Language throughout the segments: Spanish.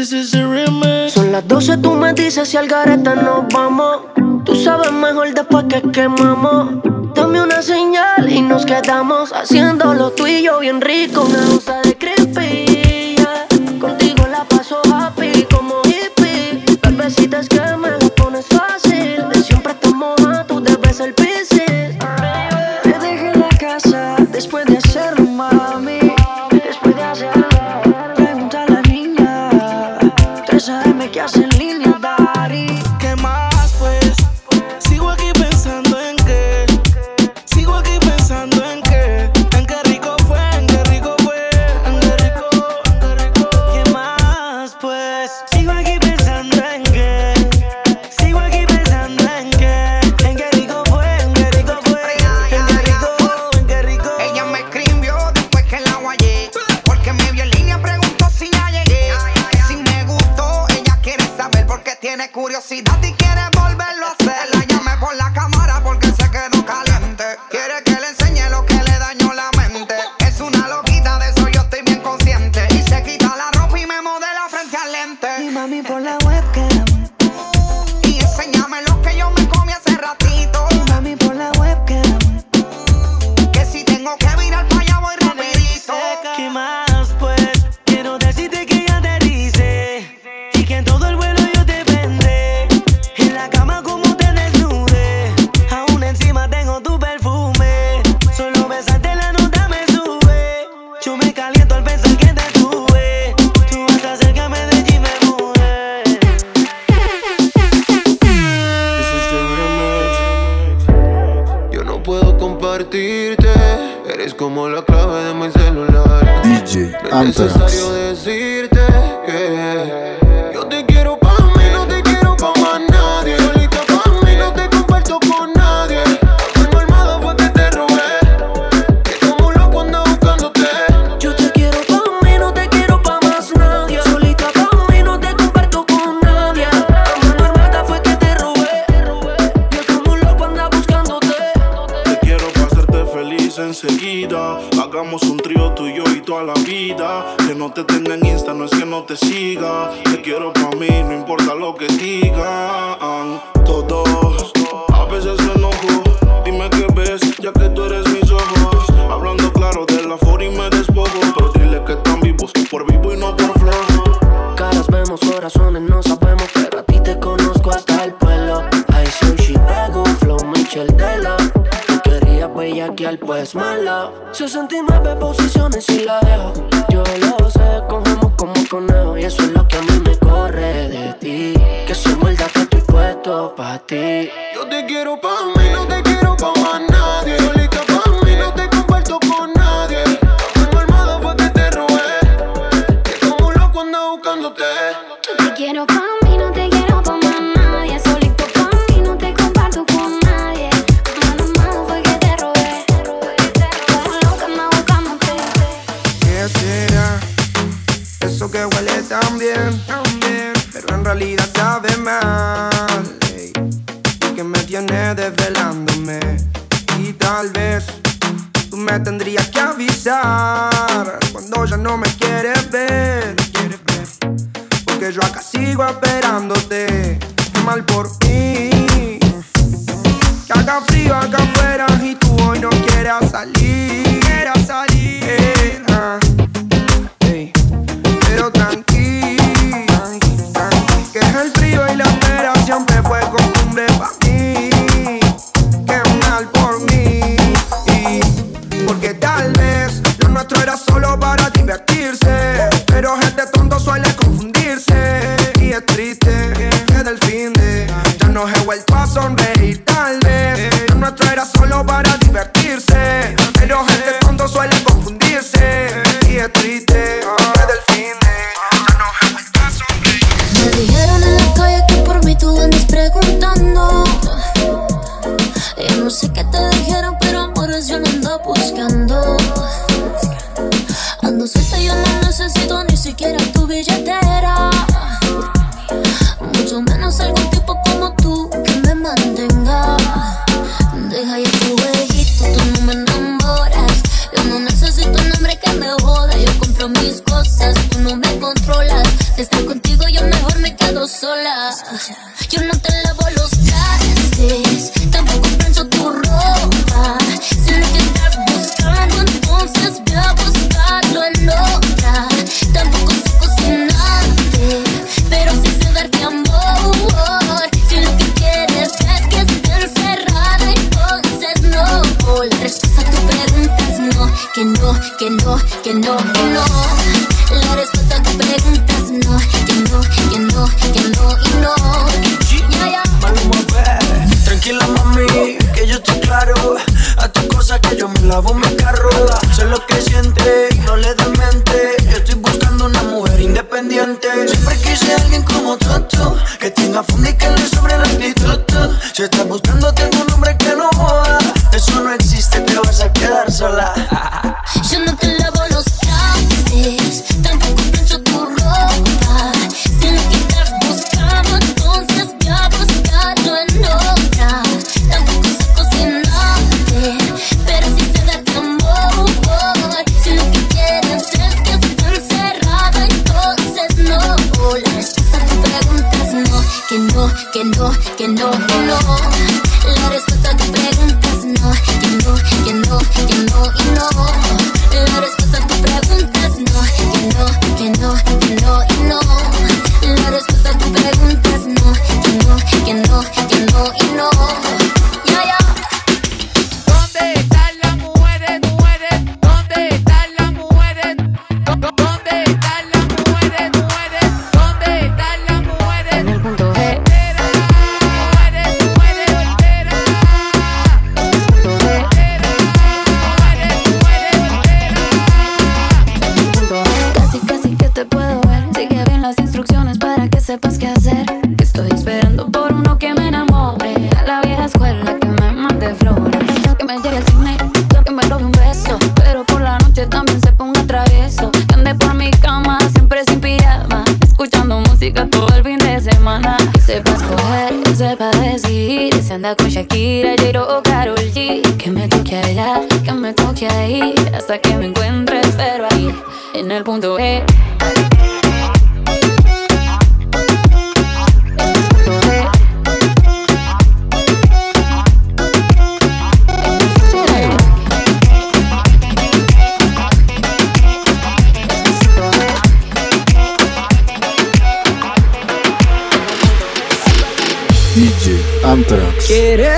Son las 12, tú me dices si al gareta nos vamos. Tú sabes mejor después que quemamos. Dame una señal y nos quedamos haciéndolo tú y yo bien rico. Una onza de creepy. Contigo la paso happy como hippie. Bebecitas que Porque me vio en línea, preguntó si ya llegué. Que si me gustó, ella quiere saber porque tiene curiosidad y quiere volverlo eres como la clave de mi celular. DJ No es necesario decirte que yo te quiero enseguida. Hagamos un trío tú y yo y toda la vida. Que no te tenga en Insta, no es que no te siga. Te quiero para mí, no importa lo que digan. Todos, a veces me enojo. Dime qué ves, ya que tú eres mis ojos. Hablando claro de la for y me despojo. Pero dile que están vivos, por vivo y no por flojo. Caras vemos, corazones no sabemos, pero a ti te conozco hasta el pueblo. Hay sushi, pego, flow, Michel querías bellaquear, pues mala. 69 posiciones y la dejo. Yo lo sé, cogemos como conejo. Y eso es lo que a mí me corre de ti. Que soy muerda que estoy puesto pa' ti. Yo te quiero pa' esperándote. Qué mal por vuelto a sonreír. Tal vez lo nuestro era solo para divertirse. Pero gente tonto suele confundirse. Y es triste del fin de no he a sonreír. Me dijeron en la calle que por mí tú andas preguntando. Yo no sé qué te dijeron, pero amores yo no ando buscando. Ando suelta, yo no necesito ni siquiera tu billetera. lo que siente, no le demente. Yo estoy buscando una mujer independiente. Siempre quise alguien como Toto, que tenga funda y que le sobre la actitud. Si estás anda con Shakira, Jairo o Karol G. Que me toque allá, que me toque ahí, hasta que me encuentre, pero ahí, en el punto E. quieres.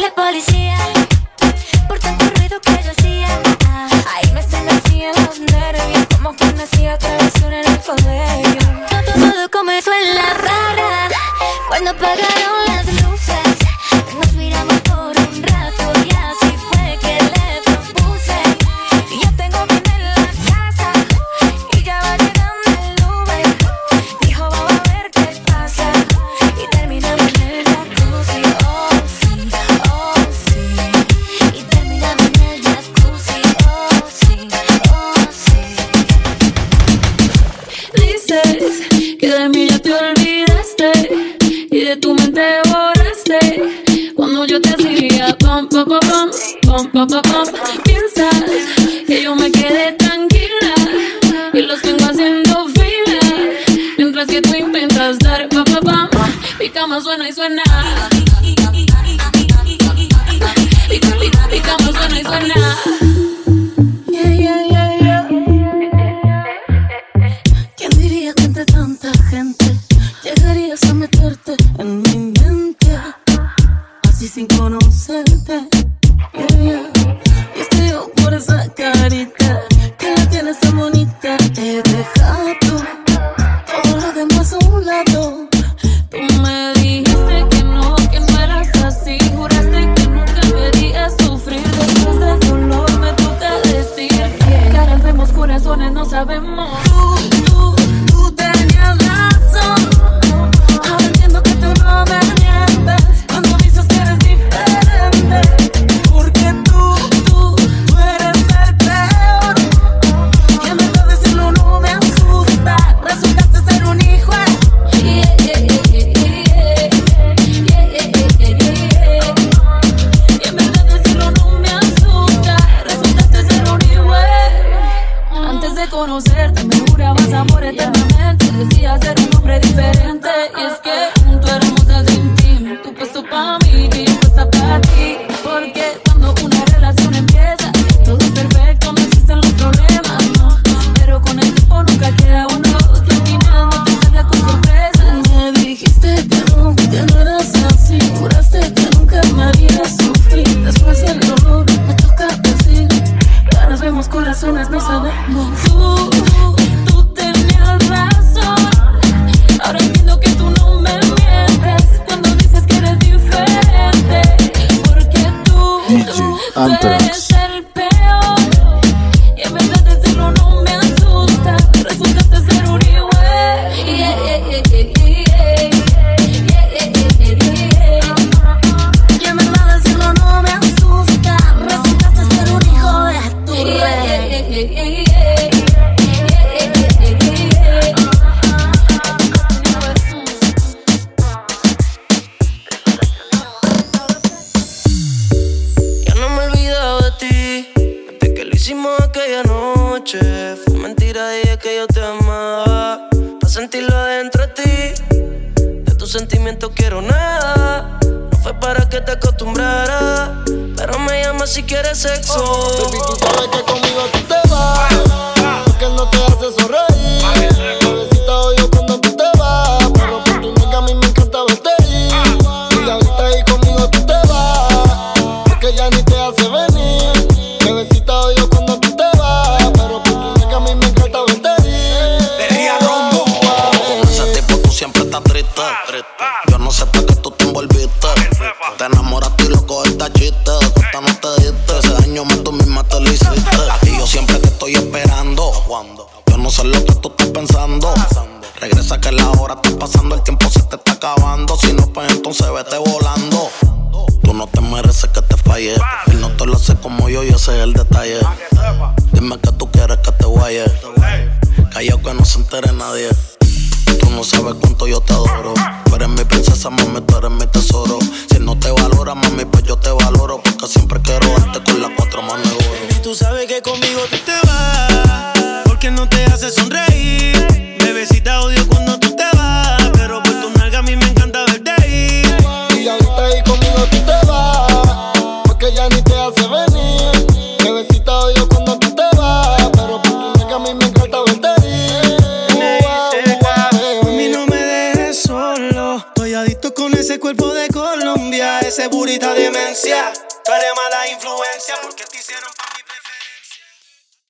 sale el policía. cama suena y suena. Mi cama suena y suena. Yeah, yeah, yeah, yeah. ¿Quién diría que entre tanta gente llegarías a meterte en mi mente? Así sin conocerte. Yeah, yeah. Y estoy yo por esa cara. yo te amaba. Pa' sentirlo adentro de ti. De tus sentimientos quiero nada. No fue para que te acostumbrara. Pero me llama si quieres sexo. Baby, tú sabes que conmigo tú te vas. Que no te hace sonreír. Regresa que la hora está pasando, el tiempo se te está acabando. Si no, pues entonces vete volando. Tú no te mereces que te falle. Él no te lo hace como yo y ese es el detalle. Dime que tú quieres que te guaye. Callao que no se entere nadie. Tú no sabes cuánto yo te adoro. Tú eres mi princesa, mami, tú eres mi tesoro. Si no te valora, mami, pues yo te valoro. Porque siempre quiero darte con las cuatro manos de oro. Tú sabes que conmigo tú te vas. Porque no te hace sonreír.